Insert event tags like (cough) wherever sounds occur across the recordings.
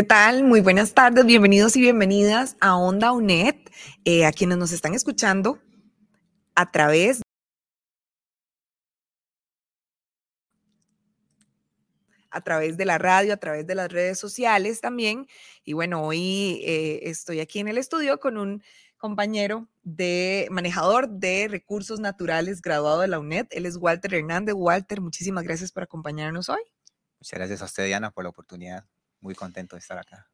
¿Qué tal? Muy buenas tardes, bienvenidos y bienvenidas a Onda UNED, eh, a quienes nos están escuchando a través a través de la radio, a través de las redes sociales también. Y bueno, hoy eh, estoy aquí en el estudio con un compañero de manejador de recursos naturales graduado de la UNED. Él es Walter Hernández. Walter, muchísimas gracias por acompañarnos hoy. Muchas gracias a usted, Diana, por la oportunidad. Muy contento de estar acá.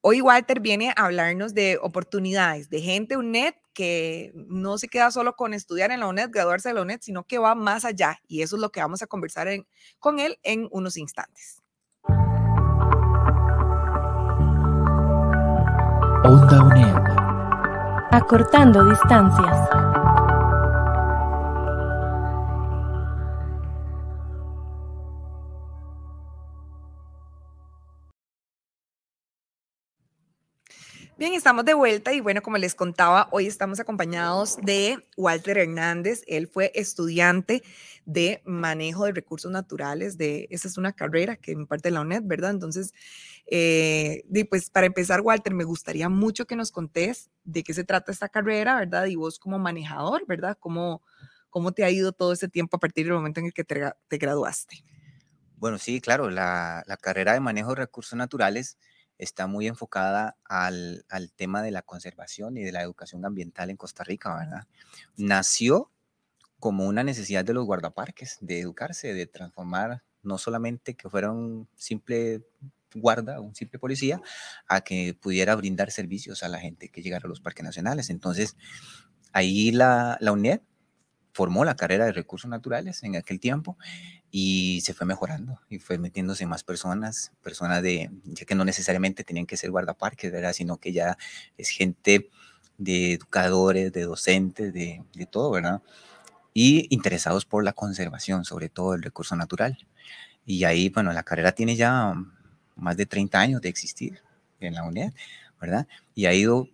Hoy Walter viene a hablarnos de oportunidades, de gente UNED que no se queda solo con estudiar en la UNED, graduarse de la UNED, sino que va más allá. Y eso es lo que vamos a conversar con él en unos instantes. Onda UNED. Acortando distancias. Bien, estamos de vuelta y bueno, como les contaba, hoy estamos acompañados de Walter Hernández. Él fue estudiante de manejo de recursos naturales. De, esa es una carrera que me parte de la UNED, ¿verdad? Entonces, eh, pues para empezar, Walter, me gustaría mucho que nos contés de qué se trata esta carrera, ¿verdad? Y vos como manejador, ¿verdad? ¿Cómo, cómo te ha ido todo ese tiempo a partir del momento en el que te, te graduaste? Bueno, sí, claro, la, la carrera de manejo de recursos naturales está muy enfocada al, tema de la conservación y de la educación ambiental en Costa Rica, ¿verdad? Nació como una necesidad de los guardaparques, de educarse, de transformar no solamente que fuera un simple guarda, un simple policía, a que pudiera brindar servicios a la gente que llegara a los parques nacionales. Entonces, ahí la, la UNED formó la carrera de recursos naturales en aquel tiempo y se fue mejorando y fue metiéndose más personas, personas de, ya que no necesariamente tenían que ser guardaparques, ¿verdad? Sino que ya es gente de educadores, de docentes, de, de todo, ¿verdad? Y interesados por la conservación, sobre todo el recurso natural. Y ahí, bueno, la carrera tiene ya más de 30 años de existir en la UNED, ¿verdad? Y ha ido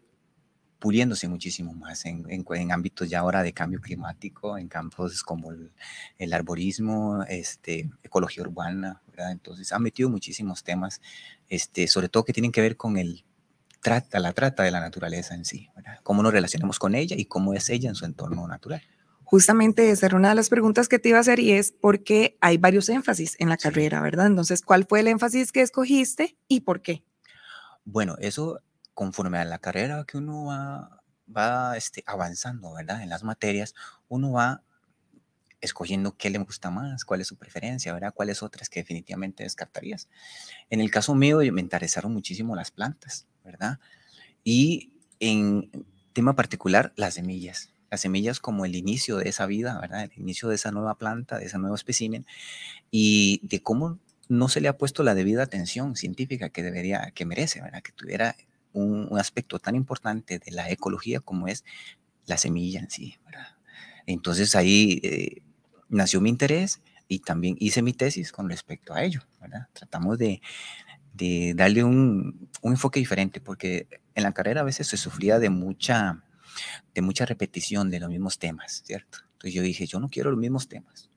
puliéndose muchísimo más en, en, ámbitos ya ahora de cambio climático, en campos como el, arborismo, este, ecología urbana, ¿verdad? Entonces ha metido muchísimos temas, este, sobre todo que tienen que ver con el trata, la trata de la naturaleza en sí, ¿verdad? Cómo nos relacionamos con ella y cómo es ella en su entorno natural. Justamente esa era una de las preguntas que te iba a hacer y es porque hay varios énfasis en la carrera, ¿verdad? Entonces, ¿cuál fue el énfasis que escogiste y por qué? Bueno, eso conforme a la carrera que uno va, este, avanzando, ¿verdad? En las materias, uno va escogiendo qué le gusta más, cuál es su preferencia, ¿verdad? Cuáles otras que definitivamente descartarías. En el caso mío, me interesaron muchísimo las plantas, ¿verdad? Y en tema particular, las semillas. Las semillas como el inicio de esa vida, ¿verdad? El inicio de esa nueva planta, de ese nuevo espécimen y de cómo no se le ha puesto la debida atención científica que debería, que merece, ¿verdad? Que tuviera un, aspecto tan importante de la ecología como es la semilla en sí. Entonces ahí eh, nació mi interés y también hice mi tesis con respecto a ello. Tratamos de, darle un, enfoque diferente porque en la carrera a veces se sufría de mucha, de mucha repetición de los mismos temas, ¿cierto? Entonces yo dije, yo no quiero los mismos temas,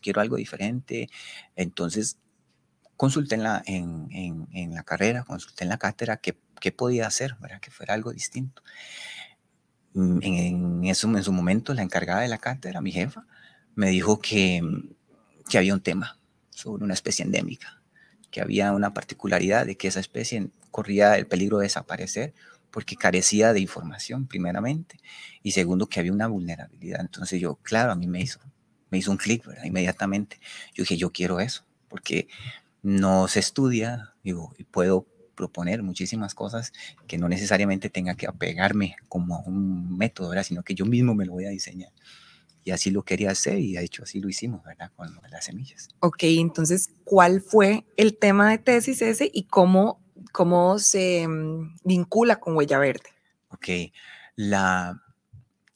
quiero algo diferente. Entonces consulté en en, en la carrera, consulté en la cátedra qué qué podía hacer, ¿verdad? que fuera algo distinto. Mm, en, eso, en su momento, la encargada de la cátedra, mi jefa, me dijo que, que había un tema sobre una especie endémica, que había una particularidad de que esa especie corría el peligro de desaparecer porque carecía de información, primeramente, y segundo, que había una vulnerabilidad. Entonces yo, claro, a mí me hizo, me hizo un clic, Inmediatamente. Yo dije, yo quiero eso, porque no se estudia, digo, y puedo proponer muchísimas cosas que no necesariamente tenga que apegarme como a un método, ¿verdad? sino que yo mismo me lo voy a diseñar. y así lo quería hacer y de hecho así lo hicimos, ¿verdad? Con las semillas. Ok, entonces, ¿cuál fue el tema de tesis ese y cómo, cómo se mm, vincula con Huella Verde? Ok, la,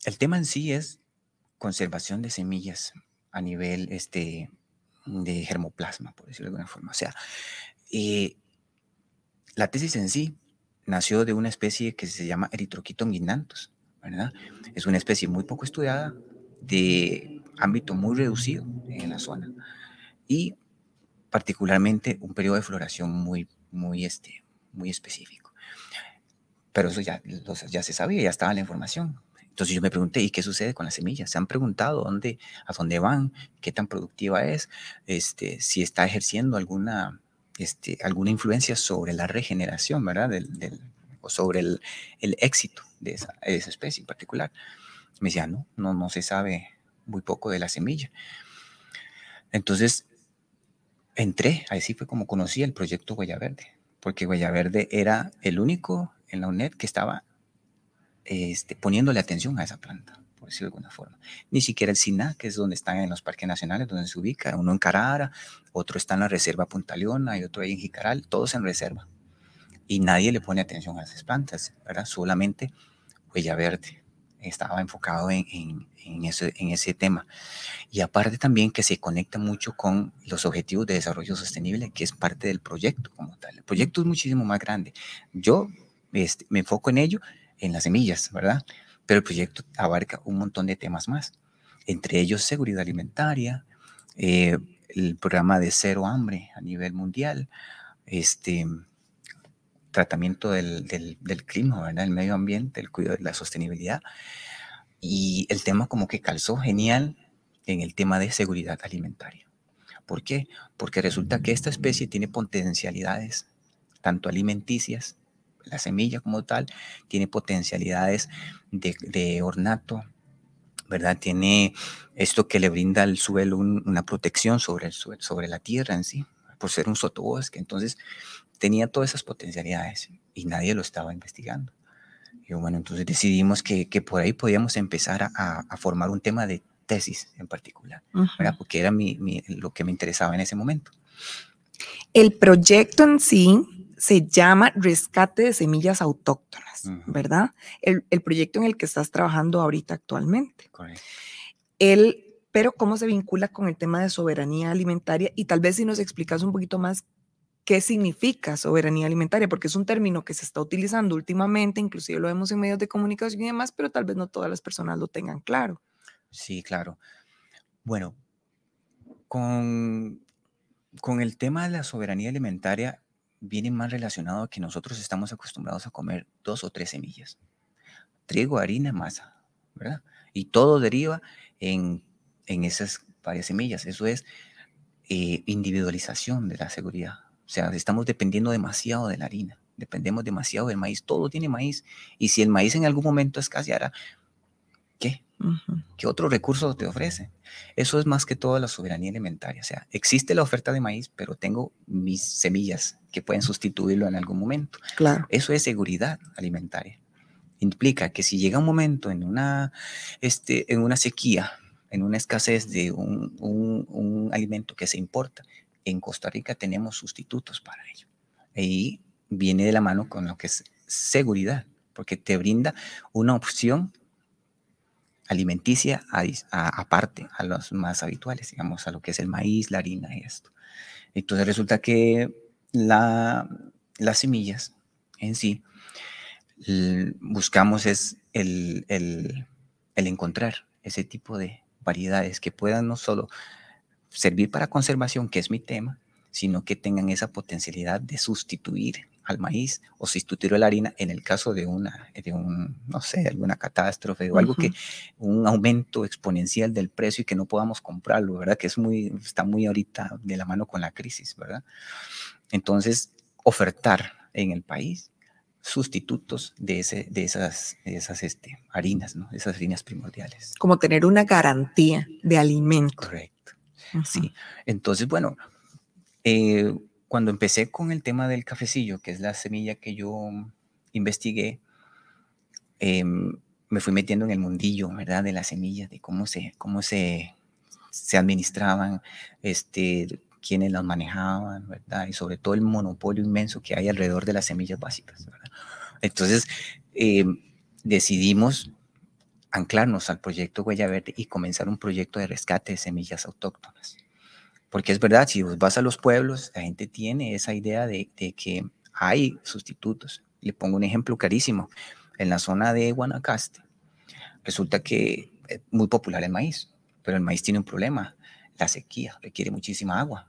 el tema en sí es conservación de semillas a nivel este, de germoplasma, por decirlo de alguna forma. O sea, eh, la tesis en sí nació de una especie que se llama guindanthus, ¿verdad? Es una especie muy poco estudiada, de ámbito muy reducido en la zona y particularmente un periodo de floración muy, muy, este, muy específico. Pero eso ya, ya se sabía, ya estaba la información. Entonces yo me pregunté, ¿y qué sucede con las semillas? ¿Se han preguntado dónde, a dónde van? ¿Qué tan productiva es? Este, si está ejerciendo alguna, este, alguna influencia sobre la regeneración, ¿verdad? O sobre el, éxito de esa, de especie en particular. Me decía, no, no, no se sabe muy poco de la semilla. Entonces, entré, así fue como conocí el proyecto Huella Verde, porque Huella Verde era el único en la UNED que estaba este, poniéndole atención a esa planta, por decirlo de alguna forma. Ni siquiera el SINA, que es donde están en los parques nacionales, donde se ubica, uno en Carara, otro está en la reserva Punta Leona y otro ahí en Jicaral, todos en reserva. Y nadie le pone atención a esas plantas, ¿verdad? Solamente Huella Verde estaba enfocado en, en, ese, en ese tema. Y aparte también que se conecta mucho con los objetivos de desarrollo sostenible, que es parte del proyecto como tal. El proyecto es muchísimo más grande. Yo este, me enfoco en ello, en las semillas, ¿verdad? Pero el proyecto abarca un montón de temas más, entre ellos seguridad alimentaria, eh, el programa de cero hambre a nivel mundial, este, tratamiento del, del, clima, ¿verdad? El medio ambiente, el cuidado de la sostenibilidad. Y el tema como que calzó genial en el tema de seguridad alimentaria. ¿Por qué? Porque resulta que esta especie tiene potencialidades tanto alimenticias, la semilla como tal, tiene potencialidades de, de ornato, ¿verdad? Tiene esto que le brinda al suelo una protección sobre, el sobre la tierra en sí, por ser un sotobosque. Entonces, tenía todas esas potencialidades y nadie lo estaba investigando. Y bueno, entonces decidimos que, que por ahí podíamos empezar a, a, formar un tema de tesis en particular, porque era mi, mi, lo que me interesaba en ese momento. El proyecto en sí se llama Rescate de Semillas Autóctonas, ¿verdad? El, el, proyecto en el que estás trabajando ahorita actualmente. Correcto. El, pero cómo se vincula con el tema de soberanía alimentaria y tal vez si nos explicas un poquito más qué significa soberanía alimentaria, porque es un término que se está utilizando últimamente, inclusive lo vemos en medios de comunicación y demás, pero tal vez no todas las personas lo tengan claro. Sí, claro. Bueno, con, con el tema de la soberanía alimentaria viene más relacionado a que nosotros estamos acostumbrados a comer dos o tres semillas, trigo, harina, masa, ¿verdad? Y todo deriva en, en esas varias semillas. Eso es eh, individualización de la seguridad o sea, estamos dependiendo demasiado de la harina, dependemos demasiado del maíz, todo tiene maíz. Y si el maíz en algún momento escaseara, ¿qué? ¿Qué otro recurso te ofrece? Eso es más que todo la soberanía alimentaria. O sea, existe la oferta de maíz, pero tengo mis semillas que pueden sustituirlo en algún momento. Claro. Eso es seguridad alimentaria. Implica que si llega un momento en una, este, en una sequía, en una escasez de un, un, un alimento que se importa, en Costa Rica tenemos sustitutos para ello. Y viene de la mano con lo que es seguridad, porque te brinda una opción alimenticia aparte a los más habituales, digamos, a lo que es el maíz, la harina y esto. Entonces resulta que la, las semillas en sí, buscamos es el, el encontrar ese tipo de variedades que puedan no solo servir para conservación, que es mi tema, sino que tengan esa potencialidad de sustituir al maíz o sustituir a la harina en el caso de una, de un, no sé, alguna catástrofe o algo que, un aumento exponencial del precio y que no podamos comprarlo, ¿verdad? Que es muy, está muy ahorita de la mano con la crisis, ¿verdad? Entonces, ofertar en el país sustitutos de, ese, de esas, de esas este, harinas, ¿no? Esas harinas primordiales. Como tener una garantía de alimento. Correcto. Sí. Entonces, bueno, eh, cuando empecé con el tema del cafecillo, que es la semilla que yo investigué, em, me fui metiendo en el mundillo, ¿verdad? De las semillas, de cómo se, cómo se, se administraban, este, quiénes las manejaban, ¿verdad? Y sobre todo el monopolio inmenso que hay alrededor de las semillas básicas. Entonces, eh, decidimos anclarnos al proyecto Huella Verde y comenzar un proyecto de rescate de semillas autóctonas. Porque es verdad, si vas a los pueblos, la gente tiene esa idea de, de que hay sustitutos. Le pongo un ejemplo clarísimo. En la zona de Guanacaste, resulta que es muy popular el maíz, pero el maíz tiene un problema. La sequía requiere muchísima agua,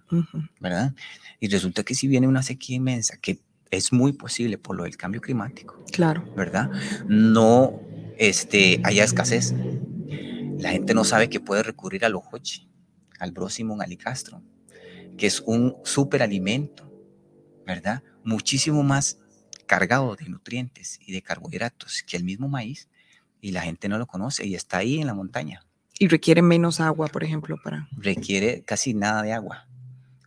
¿verdad? Y resulta que si viene una sequía inmensa, que es muy posible por lo del cambio climático, claro, ¿verdad? No este, haya escasez. La gente no sabe que puede recurrir al ojoche, al brosimum alicastrum, que es un superalimento, ¿verdad? Muchísimo más cargado de nutrientes y de carbohidratos que el mismo maíz y la gente no lo conoce y está ahí en la montaña. Y requiere menos agua, por ejemplo, para... Requiere casi nada de agua.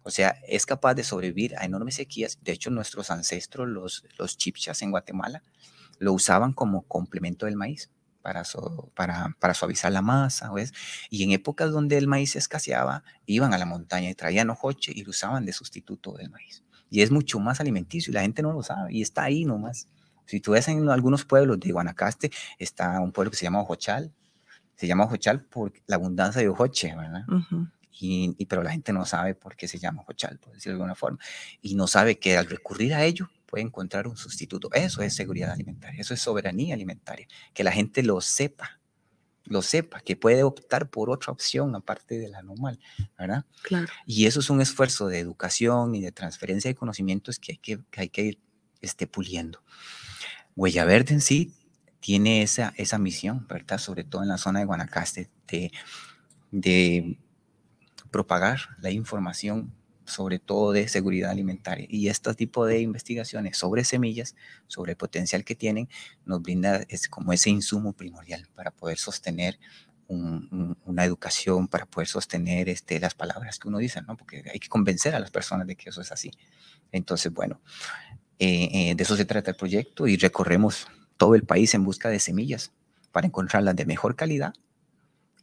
O sea, es capaz de sobrevivir a enormes sequías. De hecho, nuestros ancestros, los, los chipchas en Guatemala, lo usaban como complemento del maíz para, para, para, suavizar la masa. ¿ves? Y en épocas donde el maíz escaseaba, iban a la montaña y traían ojoche y lo usaban de sustituto del maíz. Y es mucho más alimenticio y la gente no lo sabe y está ahí nomás. Si tú ves en algunos pueblos de Guanacaste, está un pueblo que se llama Ojochal. Se llama Ojochal por la abundancia de ojoche, ¿verdad? y, pero la gente no sabe por qué se llama Ojochal, por decirlo de alguna forma. Y no sabe que al recurrir a ello puede encontrar un sustituto. Eso es seguridad alimentaria, eso es soberanía alimentaria. Que la gente lo sepa, lo sepa, que puede optar por otra opción aparte de la normal, ¿verdad? Claro. Y eso es un esfuerzo de educación y de transferencia de conocimientos que hay que, que, hay que ir este, puliendo. Huella Verde en sí tiene esa, esa misión, ¿verdad? Sobre todo en la zona de Guanacaste, de, de propagar la información sobre todo de seguridad alimentaria. Y este tipo de investigaciones sobre semillas, sobre el potencial que tienen, nos brinda es como ese insumo primordial para poder sostener una educación, para poder sostener este, las palabras que uno dice, ¿no? Porque hay que convencer a las personas de que eso es así. Entonces, bueno, eh, eh, de eso se trata el proyecto y recorremos todo el país en busca de semillas para encontrarlas de mejor calidad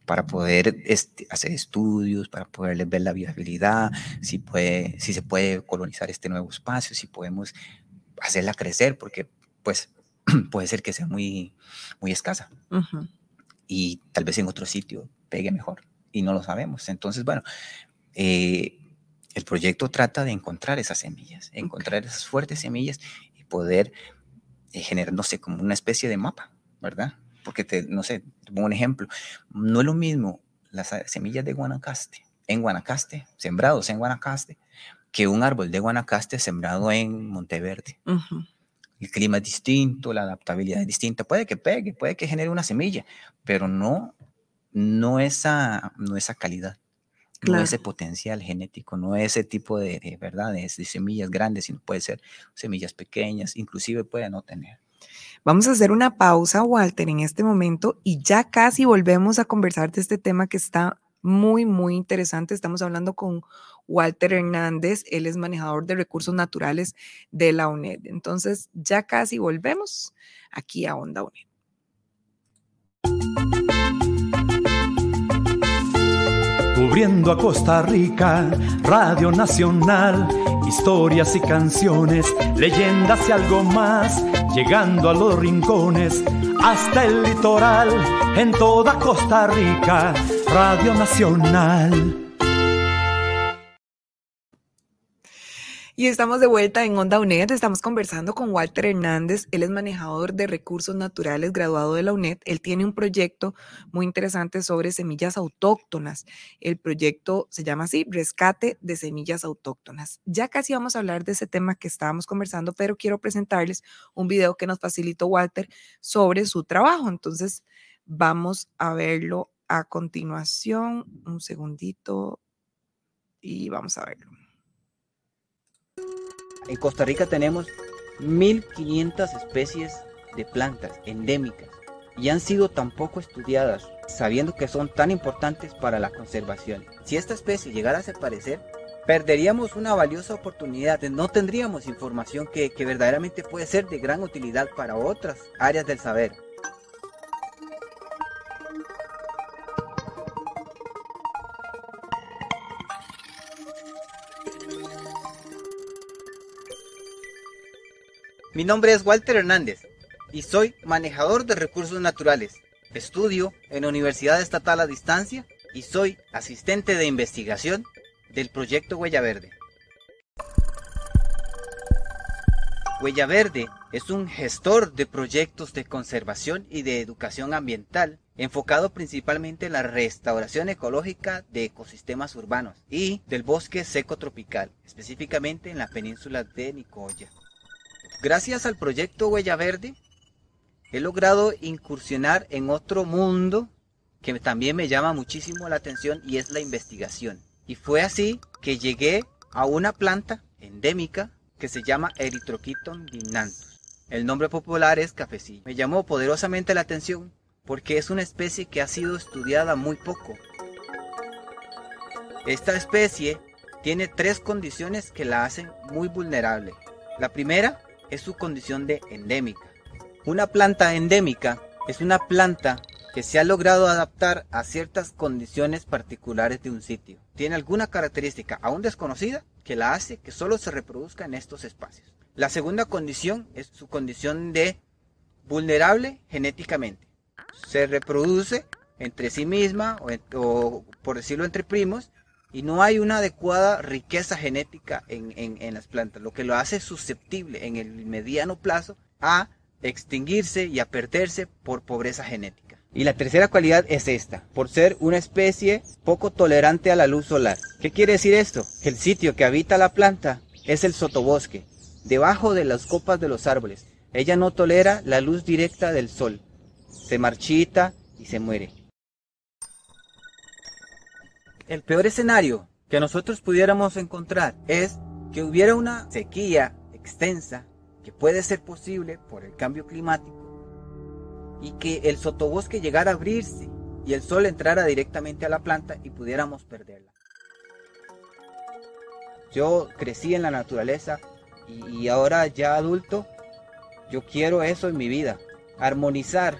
para poder este, hacer estudios, para poder ver la viabilidad, si, puede, si se puede colonizar este nuevo espacio, si podemos hacerla crecer, porque pues (clears throat) puede ser que sea muy, muy escasa y tal vez en otro sitio pegue mejor y no lo sabemos. Entonces, bueno, eh, el proyecto trata de encontrar esas semillas, encontrar esas fuertes semillas y poder eh, generar, no sé, como una especie de mapa, ¿verdad? Porque te, no sé, te pongo un ejemplo, no es lo mismo las semillas de Guanacaste, en Guanacaste, sembrados en Guanacaste, que un árbol de Guanacaste sembrado en Monteverde. El clima es distinto, la adaptabilidad es distinta, puede que pegue, puede que genere una semilla, pero no, no, esa, no esa calidad. No ese potencial genético, no ese tipo de, de verdad, de, de semillas grandes, sino puede ser semillas pequeñas, inclusive puede no tener. Vamos a hacer una pausa, Walter, en este momento y ya casi volvemos a conversar de este tema que está muy, muy interesante. Estamos hablando con Walter Hernández, él es manejador de recursos naturales de la UNED. Entonces, ya casi volvemos aquí a Onda UNED. Cubriendo a Costa Rica, Radio Nacional historias y canciones, leyendas y algo más, llegando a los rincones, hasta el litoral, en toda Costa Rica, Radio Nacional. Y estamos de vuelta en Onda UNED. Estamos conversando con Walter Hernández. Él es manejador de recursos naturales, graduado de la UNED. Él tiene un proyecto muy interesante sobre semillas autóctonas. El proyecto se llama así, Rescate de Semillas Autóctonas. Ya casi vamos a hablar de ese tema que estábamos conversando, pero quiero presentarles un video que nos facilitó Walter sobre su trabajo. Entonces, vamos a verlo a continuación. Un segundito y vamos a verlo. En Costa Rica tenemos 1.500 especies de plantas endémicas y han sido tan poco estudiadas, sabiendo que son tan importantes para la conservación. Si esta especie llegara a desaparecer, perderíamos una valiosa oportunidad, no tendríamos información que, que verdaderamente puede ser de gran utilidad para otras áreas del saber. Mi nombre es Walter Hernández y soy manejador de recursos naturales. Estudio en la Universidad Estatal a Distancia y soy asistente de investigación del proyecto Huella Verde. Huella Verde es un gestor de proyectos de conservación y de educación ambiental enfocado principalmente en la restauración ecológica de ecosistemas urbanos y del bosque seco tropical, específicamente en la península de Nicoya. Gracias al proyecto Huella Verde, he logrado incursionar en otro mundo que también me llama muchísimo la atención y es la investigación. Y fue así que llegué a una planta endémica que se llama Erythrochiton dimnanthus. El nombre popular es cafecillo. Me llamó poderosamente la atención porque es una especie que ha sido estudiada muy poco. Esta especie tiene tres condiciones que la hacen muy vulnerable. La primera es su condición de endémica. Una planta endémica es una planta que se ha logrado adaptar a ciertas condiciones particulares de un sitio. Tiene alguna característica aún desconocida que la hace que solo se reproduzca en estos espacios. La segunda condición es su condición de vulnerable genéticamente. Se reproduce entre sí misma o, por decirlo entre primos y no hay una adecuada riqueza genética en, en las plantas, lo que lo hace susceptible en el mediano plazo a extinguirse y a perderse por pobreza genética. Y la tercera cualidad es esta, por ser una especie poco tolerante a la luz solar. ¿Qué quiere decir esto? Que el sitio que habita la planta es el sotobosque, debajo de las copas de los árboles. Ella no tolera la luz directa del sol. Se marchita y se muere. El peor escenario que nosotros pudiéramos encontrar es que hubiera una sequía extensa que puede ser posible por el cambio climático y que el sotobosque llegara a abrirse y el sol entrara directamente a la planta y pudiéramos perderla. Yo crecí en la naturaleza y, ahora ya adulto, yo quiero eso en mi vida, armonizar.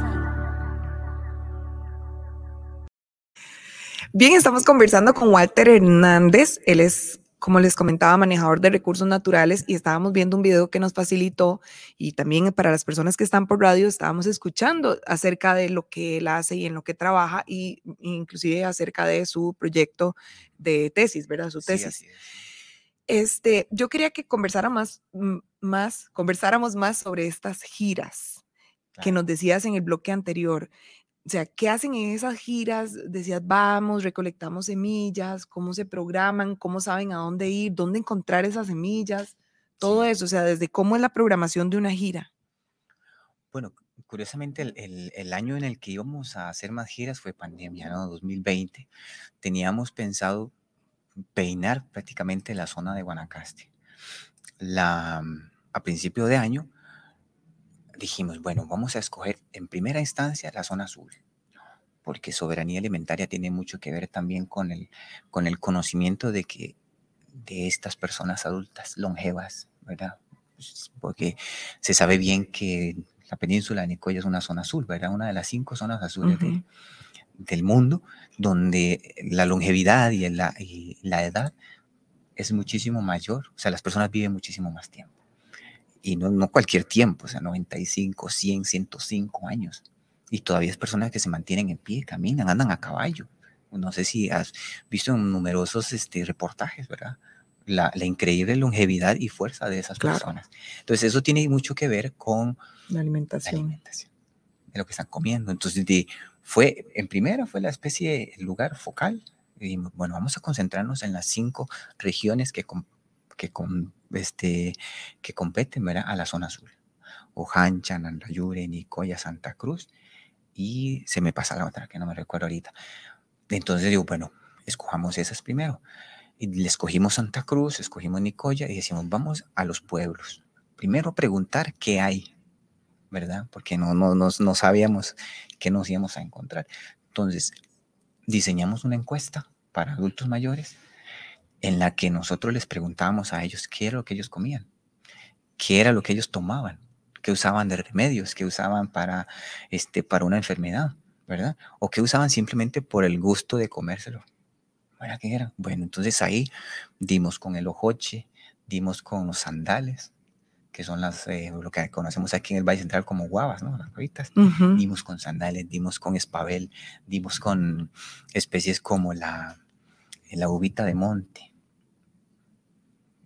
Bien, estamos conversando con Walter Hernández. Él es como les comentaba, manejador de recursos naturales y estábamos viendo un video que nos facilitó y también para las personas que están por radio estábamos escuchando acerca de lo que él hace y en lo que trabaja y inclusive acerca de su proyecto de tesis, ¿verdad? Su tesis. este, yo quería que conversara más, más, conversáramos más sobre estas giras que nos decías en el bloque anterior. O sea, ¿qué hacen en esas giras? Decías, vamos, recolectamos semillas, cómo se programan, cómo saben a dónde ir, dónde encontrar esas semillas, todo eso, o sea, desde cómo es la programación de una gira. Bueno, curiosamente el, el, año en el que íbamos a hacer más giras fue pandemia, ¿no? 2020. Teníamos pensado peinar prácticamente la zona de Guanacaste. La, a principio de año dijimos, bueno, vamos a escoger en primera instancia la zona azul, porque soberanía alimentaria tiene mucho que ver también con el, con el conocimiento de que de estas personas adultas longevas, ¿verdad? Pues, porque se sabe bien que la península de Nicoya es una zona azul, ¿verdad? Una de las cinco zonas azules del mundo, donde la longevidad y la, y la edad es muchísimo mayor, o sea, las personas viven muchísimo más tiempo y no, no cualquier tiempo, o sea, 95, 100, 105 años. Y todavía es personas que se mantienen en pie, caminan, andan a caballo. No sé si has visto en numerosos este, reportajes, ¿verdad? La, la, increíble longevidad y fuerza de esas personas. Entonces, eso tiene mucho que ver con la alimentación. La alimentación de lo que están comiendo. Entonces, fue, en primera, fue la especie, el lugar focal. Y bueno, vamos a concentrarnos en las cinco regiones que, que, con, este, que competen a la zona azul. Ojancha, Nandayure, Nicoya, Santa Cruz y se me pasa la otra que no me recuerdo ahorita. Entonces digo, bueno, escojamos esas primero. Y le escogimos Santa Cruz, escogimos Nicoya y decimos, vamos a los pueblos. Primero preguntar qué hay, ¿verdad? Porque no, no, no, no sabíamos qué nos íbamos a encontrar. Entonces, diseñamos una encuesta para adultos mayores en la que nosotros les preguntábamos a ellos qué era lo que ellos comían, qué era lo que ellos tomaban, qué usaban de remedios, qué usaban para, este, para una enfermedad, ¿verdad? O qué usaban simplemente por el gusto de comérselo. ¿Para qué era? Bueno, entonces ahí dimos con el ojoche, dimos con los sandales, que son las, eh, lo que conocemos aquí en el Valle Central como guavas, ¿no? Las guavitas. Dimos con sandales, dimos con espabel, dimos con especies como la, la uvita de monte.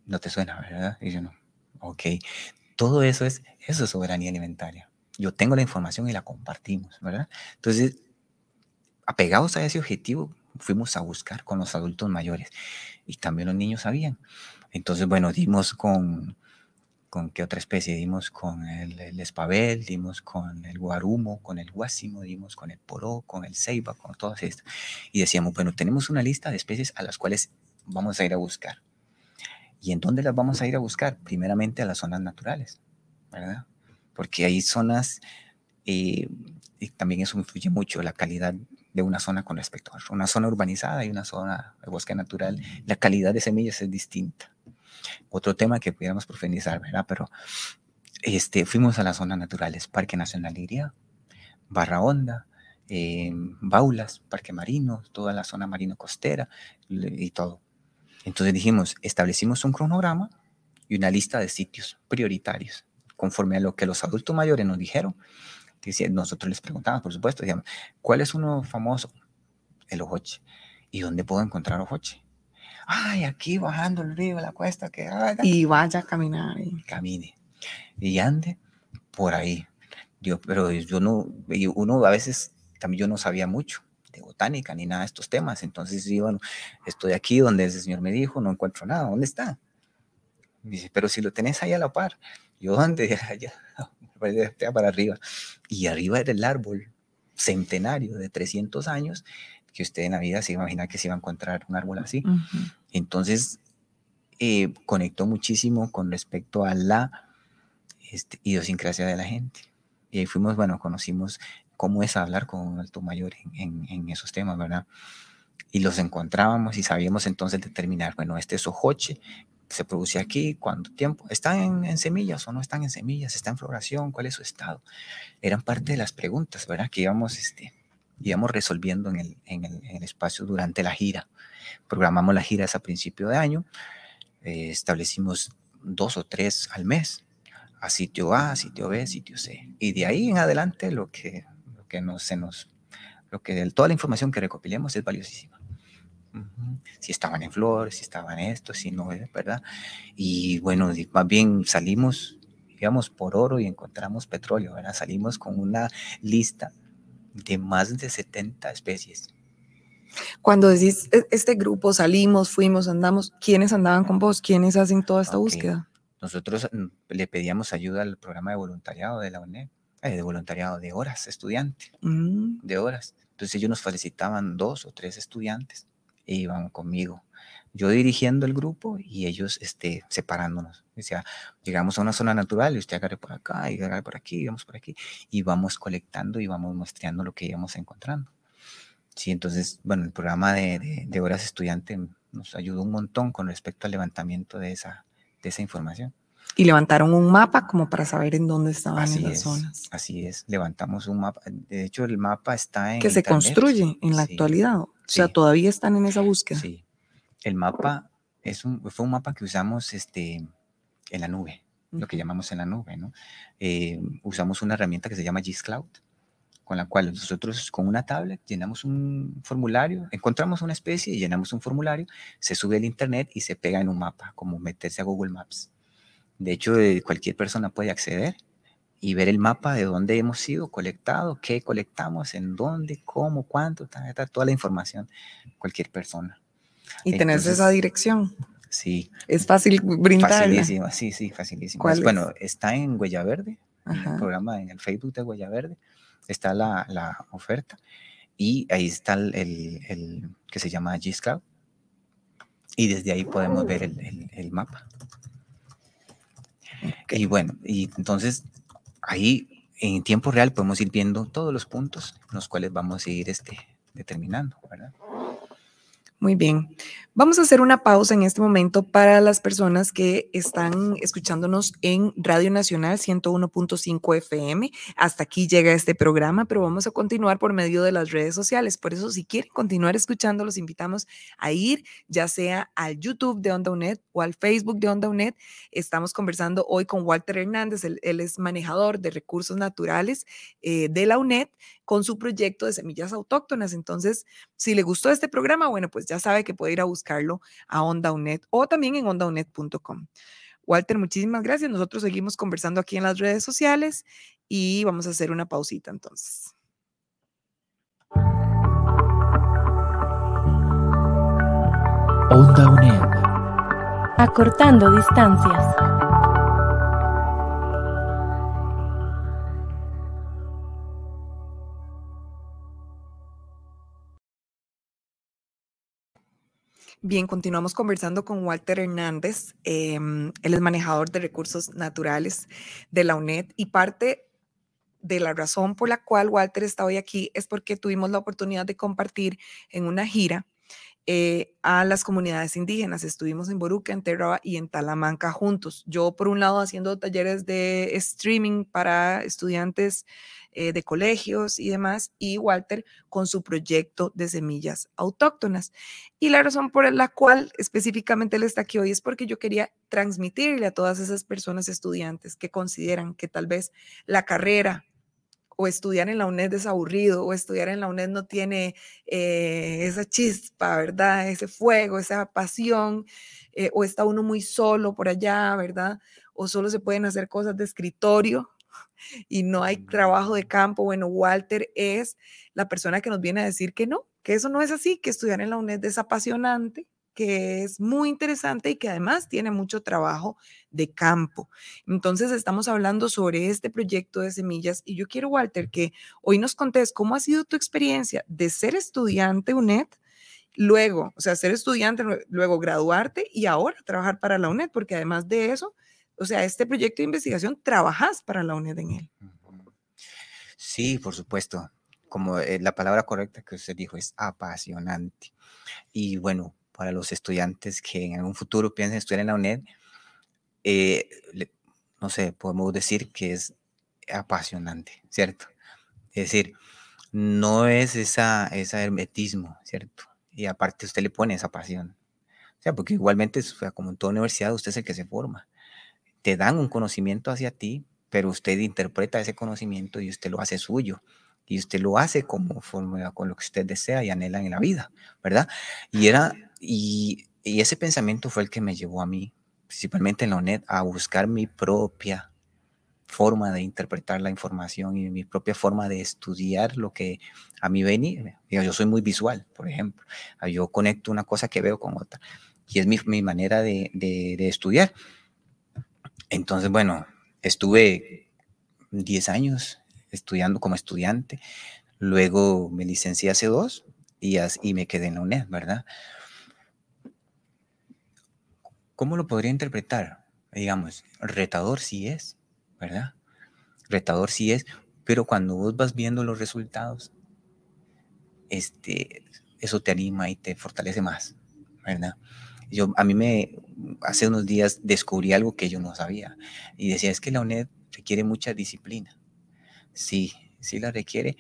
No te suena, ¿verdad? Y yo no. Ok. Todo eso es, eso es soberanía alimentaria. Yo tengo la información y la compartimos, ¿verdad? Entonces, apegados a ese objetivo, fuimos a buscar con los adultos mayores y también los niños sabían. Entonces, bueno, dimos con, con qué otra especie, dimos con el, el, espabel, dimos con el guarumo, con el guásimo, dimos con el poró, con el ceiba, con todas estas. Y decíamos, bueno, tenemos una lista de especies a las cuales vamos a ir a buscar. ¿Y en dónde las vamos a ir a buscar? Primeramente a las zonas naturales, ¿verdad? Porque hay zonas, eh, y también eso influye mucho, la calidad de una zona con respecto a. Una zona urbanizada y una zona de bosque natural, la calidad de semillas es distinta. Otro tema que pudiéramos profundizar, ¿verdad? Pero este, fuimos a las zonas naturales, Parque Nacional Iria, Barra Honda, eh, Baulas, Parque Marino, toda la zona marino costera y todo. Entonces dijimos, establecimos un cronograma y una lista de sitios prioritarios, conforme a lo que los adultos mayores nos dijeron. Nosotros les preguntamos, por supuesto, decíamos, ¿cuál es uno famoso? El ojoche. ¿Y dónde puedo encontrar ojoche? Ay, aquí bajando el río, la cuesta, que... y vaya a caminar. Y... Camine. Y ande por ahí. Yo, pero yo no, uno a veces también yo no sabía mucho de botánica ni nada de estos temas. Entonces, yo, bueno, estoy aquí donde ese señor me dijo, no encuentro nada, ¿dónde está? dice, pero si lo tenés ahí a la par, yo dónde, (laughs) allá, para arriba. Y arriba era el árbol centenario de 300 años, que usted en la vida se imagina que se iba a encontrar un árbol así. Uh -huh. Entonces, eh, conectó muchísimo con respecto a la este, idiosincrasia de la gente. Y ahí fuimos, bueno, conocimos cómo es hablar con un alto mayor en, en, en, esos temas, ¿verdad? Y los encontrábamos y sabíamos entonces determinar, bueno, este es ojoche, se produce aquí, cuánto tiempo, ¿están en, semillas o no están en semillas? ¿Está en floración? ¿Cuál es su estado? Eran parte de las preguntas, ¿verdad? Que íbamos, este, íbamos resolviendo en el espacio durante la gira. Programamos las giras a principio de año, eh, establecimos dos o tres al mes, a sitio A, sitio B, sitio C. Y de ahí en adelante lo que, lo que nos, se nos, lo que toda la información que recopilemos es valiosísima. Uh -huh. Si estaban en flores, si estaban esto, si no, ¿verdad? Y bueno, más bien salimos, íbamos por oro y encontramos petróleo, ¿verdad? Salimos con una lista de más de 70 especies. Cuando decís este grupo, salimos, fuimos, andamos, ¿quiénes andaban con vos? ¿Quiénes hacen toda esta okay. búsqueda? Nosotros mm, le pedíamos ayuda al programa de voluntariado de la UNED, de voluntariado de horas, estudiante, mm. de horas. Entonces ellos nos felicitaban dos o tres estudiantes e iban conmigo. Yo dirigiendo el grupo y ellos este, separándonos. O sea, llegamos a una zona natural y usted agarre por acá y agarre por aquí, y vamos por aquí. Y vamos colectando y vamos mostrando lo que íbamos encontrando. Sí, entonces, bueno, el programa de, de, de horas estudiante nos ayudó un montón con respecto al levantamiento de esa, de esa información. Y levantaron un mapa como para saber en dónde estaban así esas es, zonas. Así es, levantamos un mapa. De hecho, el mapa está en. Que se internet. construye en la sí. actualidad. O sea, sí. todavía están en esa búsqueda. Sí. El mapa es un, fue un mapa que usamos este, en la nube, uh -huh. lo que llamamos en la nube, ¿no? Eh, usamos una herramienta que se llama Gizcloud, con la cual nosotros con una tablet llenamos un formulario, encontramos una especie y llenamos un formulario, se sube al internet y se pega en un mapa, como meterse a Google Maps. De hecho, eh, cualquier persona puede acceder y ver el mapa de dónde hemos sido colectado, qué colectamos, en dónde, cómo, cuánto, ta, ta, toda la información, cualquier persona. Y tenés esa dirección. Sí. Es fácil brindarla. Facilísima, sí, sí, facilísimo. ¿Cuál es, es? Bueno, está en Huella Verde, en el programa, en el Facebook de Huella Verde, está la, la oferta y ahí está el, el, el que se llama G-Scout. y desde ahí podemos ver el, el, mapa. Y bueno, y entonces ahí en tiempo real podemos ir viendo todos los puntos en los cuales vamos a ir este, determinando, ¿verdad? Muy bien. Vamos a hacer una pausa en este momento para las personas que están escuchándonos en Radio Nacional 101.5 FM. Hasta aquí llega este programa, pero vamos a continuar por medio de las redes sociales. Por eso, si quieren continuar escuchando, los invitamos a ir ya sea al YouTube de Onda UNED o al Facebook de Onda UNED. Estamos conversando hoy con Walter Hernández. Él, es manejador de recursos naturales eh, de la UNED con su proyecto de semillas autóctonas. Entonces, si le gustó este programa, bueno, pues ya sabe que puede ir a buscarlo a OndaUNET o también en ondaunet.com. Walter, muchísimas gracias. Nosotros seguimos conversando aquí en las redes sociales y vamos a hacer una pausita entonces. Onda UNED. Acortando distancias. Bien, continuamos conversando con Walter Hernández. Em, él es manejador de recursos naturales de la UNED y parte de la razón por la cual Walter está hoy aquí es porque tuvimos la oportunidad de compartir en una gira eh, a las comunidades indígenas. Estuvimos en Boruca, en Terraba y en Talamanca juntos. Yo, por un lado, haciendo talleres de streaming para estudiantes eh, de colegios y demás, y Walter con su proyecto de semillas autóctonas. Y la razón por la cual específicamente él está aquí hoy es porque yo quería transmitirle a todas esas personas estudiantes que consideran que tal vez la carrera o estudiar en la UNED es aburrido, o estudiar en la UNED no tiene eh, esa chispa, ¿verdad? Ese fuego, esa pasión, eh, o está uno muy solo por allá, ¿verdad? O solo se pueden hacer cosas de escritorio, (laughs) y no hay trabajo de campo. Bueno, Walter es la persona que nos viene a decir que no, que eso no es así, que estudiar en la UNED es apasionante, que es muy interesante y que además tiene mucho trabajo de campo. Entonces estamos hablando sobre este proyecto de semillas y yo quiero, Walter, que hoy nos contés cómo ha sido tu experiencia de ser estudiante UNED, luego, o sea, ser estudiante, luego graduarte y ahora trabajar para la UNED, porque además de eso, o sea, este proyecto de investigación, trabajas para la UNED en él. Sí, por supuesto. Como eh, la palabra correcta que usted dijo es apasionante. Y bueno, para los estudiantes que en algún futuro piensen estudiar en la UNED, eh, no sé, podemos decir que es apasionante, ¿cierto? Es decir, no es esa, ese hermetismo, ¿cierto? Y aparte usted le pone esa pasión. O sea, porque igualmente, como en toda universidad, usted es el que se forma te dan un conocimiento hacia ti, pero usted interpreta ese conocimiento y usted lo hace suyo. Y usted lo hace como forma con lo que usted desea y anhela en la vida, ¿verdad? Y era, y, y ese pensamiento fue el que me llevó a mí, principalmente en la ONED, a buscar mi propia forma de interpretar la información y mi propia forma de estudiar lo que a mí venía. Yo soy muy visual, por ejemplo. Yo conecto una cosa que veo con otra. Y es mi, mi manera de, de, de, estudiar. Entonces, bueno, estuve 10 años estudiando como estudiante, luego me licencié hace dos y, y me quedé en la UNED, ¿verdad? ¿Cómo lo podría interpretar? Digamos, retador sí es, ¿verdad? Retador sí es, pero cuando vos vas viendo los resultados, este, eso te anima y te fortalece más, ¿verdad? Yo, a mí me, hace unos días descubrí algo que yo no sabía y decía, es que la UNED requiere mucha disciplina. Sí, sí la requiere,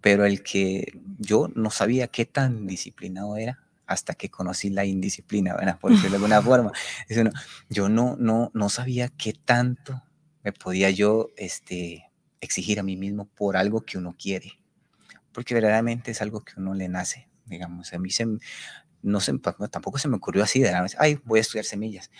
pero el que yo no sabía qué tan disciplinado era hasta que conocí la indisciplina, ¿verdad? Por decirlo de alguna (laughs) forma. yo no, no, no sabía qué tanto me podía yo este, exigir a mí mismo por algo que uno quiere, porque verdaderamente es algo que uno le nace, digamos. A mí se, no se, tampoco se me ocurrió así de la vez, ay, voy a estudiar semillas.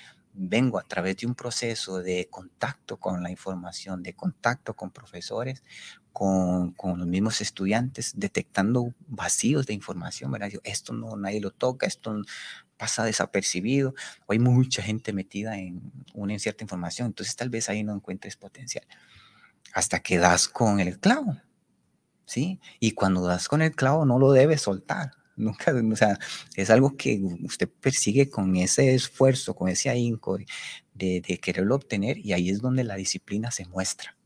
Vengo a través de un proceso de contacto con la información, de contacto con profesores, con, con los mismos estudiantes, detectando vacíos de información, ¿verdad? esto no, nadie lo toca, esto pasa desapercibido, o hay mucha gente metida en una cierta información, entonces tal vez ahí no encuentres potencial. Hasta que das con el clavo, ¿sí? Y cuando das con el clavo no lo debes soltar, nunca, o sea, es algo que usted persigue con ese esfuerzo, con ese ahínco de, de quererlo obtener y ahí es donde la disciplina se muestra.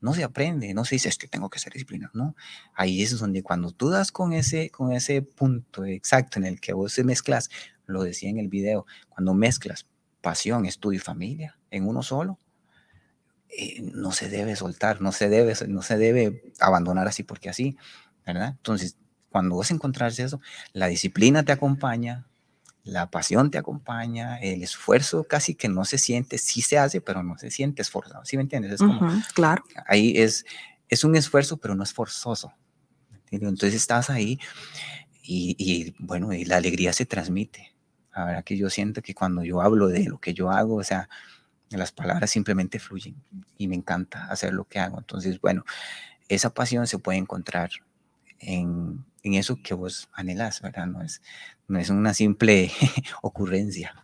No se aprende, no se dice es que tengo que ser disciplinado, no. Ahí es donde cuando tú das con ese, con ese punto exacto en el que vos mezclas, lo decía en el video, cuando mezclas pasión, estudio y familia en uno solo, eh, no se debe soltar, no se debe, no se debe abandonar así porque así, ¿verdad? Entonces, cuando vos encontrás eso, la disciplina te acompaña, la pasión te acompaña, el esfuerzo casi que no se siente, sí se hace, pero no se siente esforzado, ¿sí me entiendes? Es como, claro. Ahí es, es un esfuerzo, pero no es forzoso. Entonces estás ahí y, y, bueno, y la alegría se transmite. La verdad que yo siento que cuando yo hablo de lo que yo hago, o sea, las palabras simplemente fluyen y me encanta hacer lo que hago. Entonces, bueno, esa pasión se puede encontrar en, en eso que vos anhelas, ¿verdad? No es, no es una simple (laughs) ocurrencia.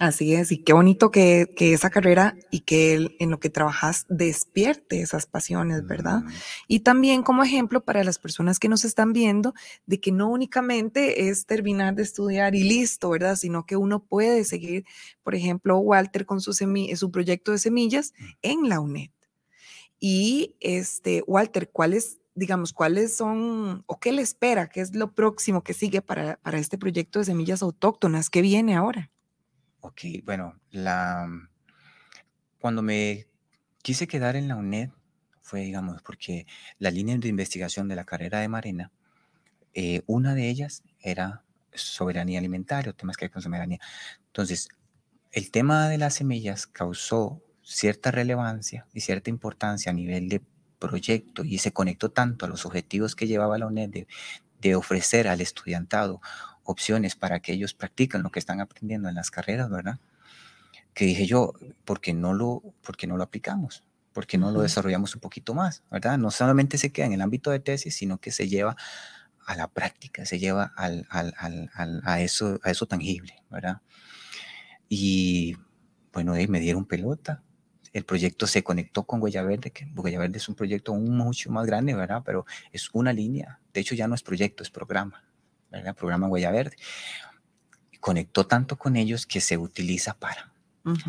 Así es, y qué bonito que, que, esa carrera y que en lo que trabajas despierte esas pasiones, ¿verdad? Mm. Y también como ejemplo para las personas que nos están viendo, de que no únicamente es terminar de estudiar y listo, ¿verdad? Sino que uno puede seguir, por ejemplo, Walter con su, su proyecto de semillas mm. en la UNED. Y este, Walter, ¿cuál es digamos, cuáles son o qué le espera, qué es lo próximo que sigue para, para este proyecto de semillas autóctonas, qué viene ahora. Ok, bueno, la, cuando me quise quedar en la UNED fue, digamos, porque la línea de investigación de la carrera de Marina, eh, una de ellas era soberanía alimentaria, temas que hay con soberanía. Entonces, el tema de las semillas causó cierta relevancia y cierta importancia a nivel de proyecto y se conectó tanto a los objetivos que llevaba la UNED de, ofrecer al estudiantado opciones para que ellos practiquen lo que están aprendiendo en las carreras, ¿verdad? Que dije yo, ¿por qué no lo, por no lo aplicamos? ¿Por qué no lo desarrollamos un poquito más, ¿verdad? No solamente se queda en el ámbito de tesis, sino que se lleva a la práctica, se lleva al, al, al, a, eso, a eso tangible, ¿verdad? Y bueno, ahí me dieron pelota, el proyecto se conectó con Huella Verde, que Huella Verde es un proyecto mucho más grande, ¿verdad? Pero es una línea, de hecho ya no es proyecto, es programa, ¿verdad? Programa Huella Verde. Conectó tanto con ellos que se utiliza para,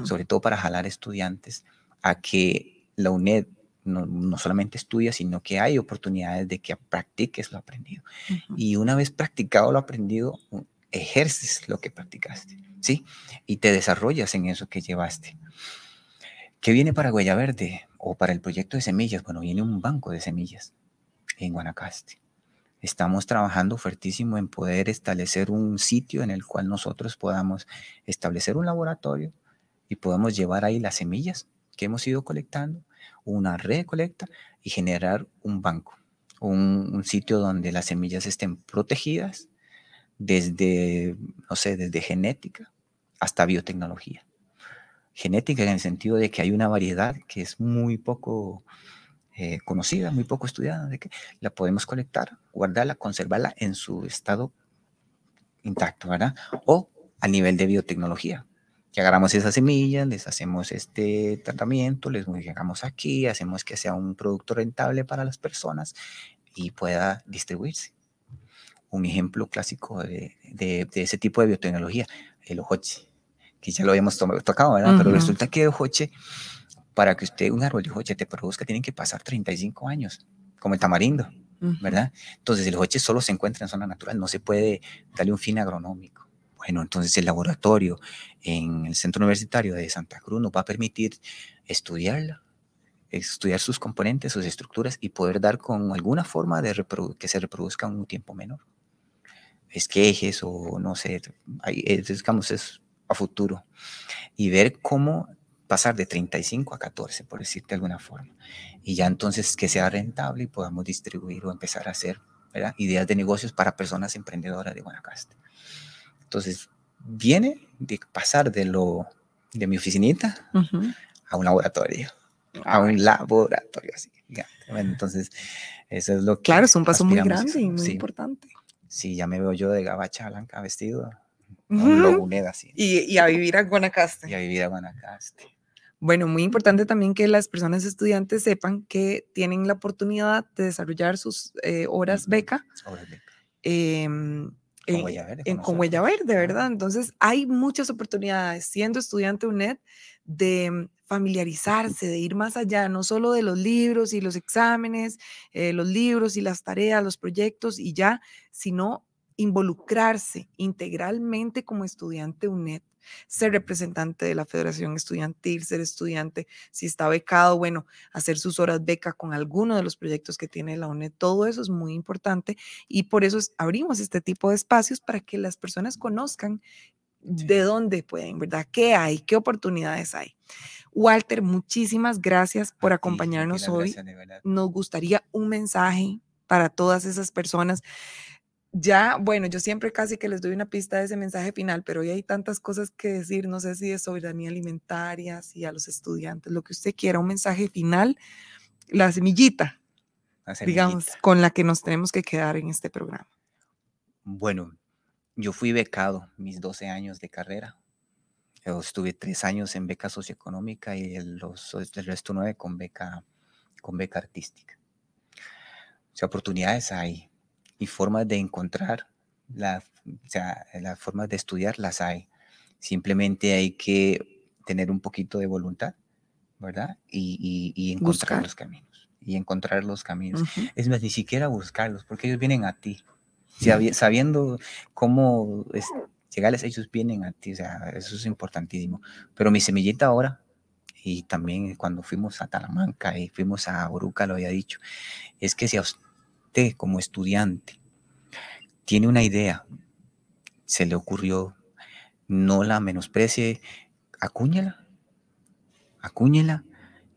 sobre todo para jalar estudiantes a que la UNED no, solamente estudia, sino que hay oportunidades de que practiques lo aprendido. Y una vez practicado lo aprendido, ejerces lo que practicaste, ¿sí? Y te desarrollas en eso que llevaste. ¿Qué viene para Huella Verde o para el proyecto de semillas? Bueno, viene un banco de semillas en Guanacaste. Estamos trabajando fuertísimo en poder establecer un sitio en el cual nosotros podamos establecer un laboratorio y podamos llevar ahí las semillas que hemos ido colectando, una red de colecta y generar un banco, un, un sitio donde las semillas estén protegidas desde, no sé, desde genética hasta biotecnología genética en el sentido de que hay una variedad que es muy poco eh, conocida, muy poco estudiada, de que la podemos colectar, guardarla, conservarla en su estado intacto, ¿verdad? O a nivel de biotecnología, que agarramos esas semillas, les hacemos este tratamiento, les modificamos aquí, hacemos que sea un producto rentable para las personas y pueda distribuirse. Un ejemplo clásico de, de, de ese tipo de biotecnología, el ojoche que ya lo habíamos tocado, ¿verdad? Pero resulta que el joche, para que usted un árbol de joche te produzca, tienen que pasar 35 años, como el tamarindo, ¿verdad? Entonces el joche solo se encuentra en zona natural, no se puede darle un fin agronómico. Bueno, entonces el laboratorio en el Centro Universitario de Santa Cruz nos va a permitir estudiarla, estudiar sus componentes, sus estructuras y poder dar con alguna forma de que se reproduzca en un tiempo menor. Esquejes o no sé, hay, digamos, es a futuro y ver cómo pasar de 35 a 14, por decirte de alguna forma. Y ya entonces que sea rentable y podamos distribuir o empezar a hacer ideas de negocios para personas emprendedoras de Guanacaste. Entonces, viene de pasar de lo de mi oficinita a un laboratorio, a un laboratorio así. entonces, eso es lo que... Claro, es un paso muy grande y muy importante. Sí, ya me veo yo de gabacha blanca vestido y, y, a vivir a Guanacaste. Y a vivir a Guanacaste. Bueno, muy importante también que las personas estudiantes sepan que tienen la oportunidad de desarrollar sus eh, horas beca. Em, con, huella verde, con huella verde, ¿verdad? Entonces, hay muchas oportunidades siendo estudiante UNED de familiarizarse, de ir más allá, no solo de los libros y los exámenes, eh, los libros y las tareas, los proyectos y ya, sino involucrarse integralmente como estudiante UNED, ser representante de la Federación Estudiantil, ser estudiante, si está becado, bueno, hacer sus horas beca con alguno de los proyectos que tiene la UNED, todo eso es muy importante y por eso abrimos este tipo de espacios para que las personas conozcan de dónde pueden, ¿verdad? ¿Qué hay? ¿Qué oportunidades hay? Walter, muchísimas gracias por acompañarnos hoy. Nos gustaría un mensaje para todas esas personas. Ya, bueno, yo siempre casi que les doy una pista de ese mensaje final, pero hoy hay tantas cosas que decir, no sé si de soberanía alimentaria, si a los estudiantes, lo que usted quiera, un mensaje final, la semillita, digamos, con la que nos tenemos que quedar en este programa. Bueno, yo fui becado mis 12 años de carrera. Yo estuve tres años en beca socioeconómica y el, los, el resto nueve con beca, con beca artística. O sea, oportunidades hay y formas de encontrar, la, o sea, las formas de estudiar las hay. Simplemente hay que tener un poquito de voluntad, ¿verdad? Y, y, encontrar los caminos. Y encontrar los caminos. Es más, ni siquiera buscarlos, porque ellos vienen a ti sabiendo cómo es, llegarles, ellos vienen a ti, o sea, eso es importantísimo. Pero mi semillita ahora, y también cuando fuimos a Talamanca y fuimos a Oruca, lo había dicho, es que si a usted como estudiante tiene una idea, se le ocurrió, no la menosprecie, acúñela, acúñela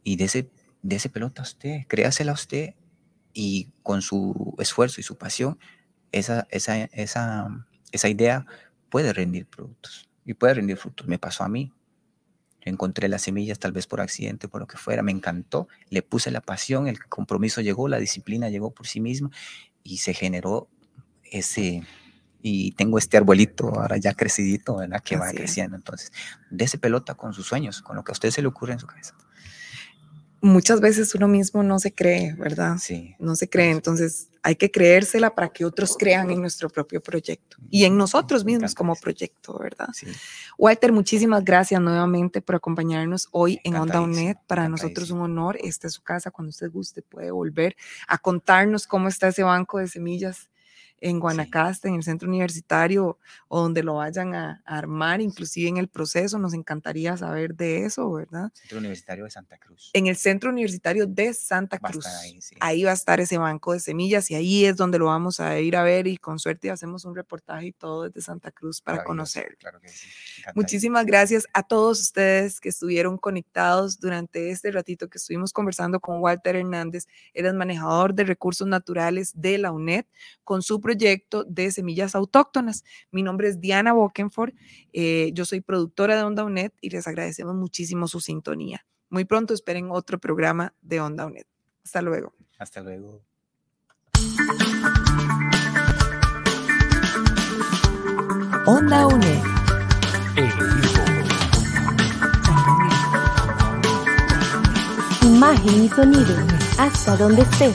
y de ese pelota a usted, créasela a usted y con su esfuerzo y su pasión esa, esa, esa, esa idea puede rendir productos y puede rendir frutos. Me pasó a mí. Encontré las semillas tal vez por accidente, por lo que fuera, me encantó, le puse la pasión, el compromiso llegó, la disciplina llegó por sí misma y se generó ese, y tengo este arbolito ahora ya crecidito, ¿verdad? Que va creciendo. Entonces, de ese pelota con sus sueños, con lo que a usted se le ocurre en su cabeza muchas veces uno mismo no se cree, ¿verdad? Sí. No se cree, entonces hay que creérsela para que otros crean en nuestro propio proyecto y en nosotros mismos como proyecto, ¿verdad? Sí. Walter, muchísimas gracias nuevamente por acompañarnos hoy en Onda UNED. Para nosotros un honor. Esta es su casa. Cuando usted guste puede volver a contarnos cómo está ese banco de semillas en Guanacaste, en el centro universitario o donde lo vayan a, armar, inclusive en el proceso. Nos encantaría saber de eso, ¿verdad? Centro Universitario de Santa Cruz. En el Centro Universitario de Santa Cruz. Ahí, va a estar ese banco de semillas y ahí es donde lo vamos a ir a ver y con suerte hacemos un reportaje y todo desde Santa Cruz para conocer. Muchísimas gracias a todos ustedes que estuvieron conectados durante este ratito que estuvimos conversando con Walter Hernández. Él es manejador de recursos naturales de la UNED con su proyecto de semillas autóctonas. Mi nombre es Diana Bokenford, eh, yo soy productora de Onda UNED y les agradecemos muchísimo su sintonía. Muy pronto esperen otro programa de Onda UNED. Hasta luego. Hasta luego. Onda UNED. Imagen y sonido. Hasta donde estés.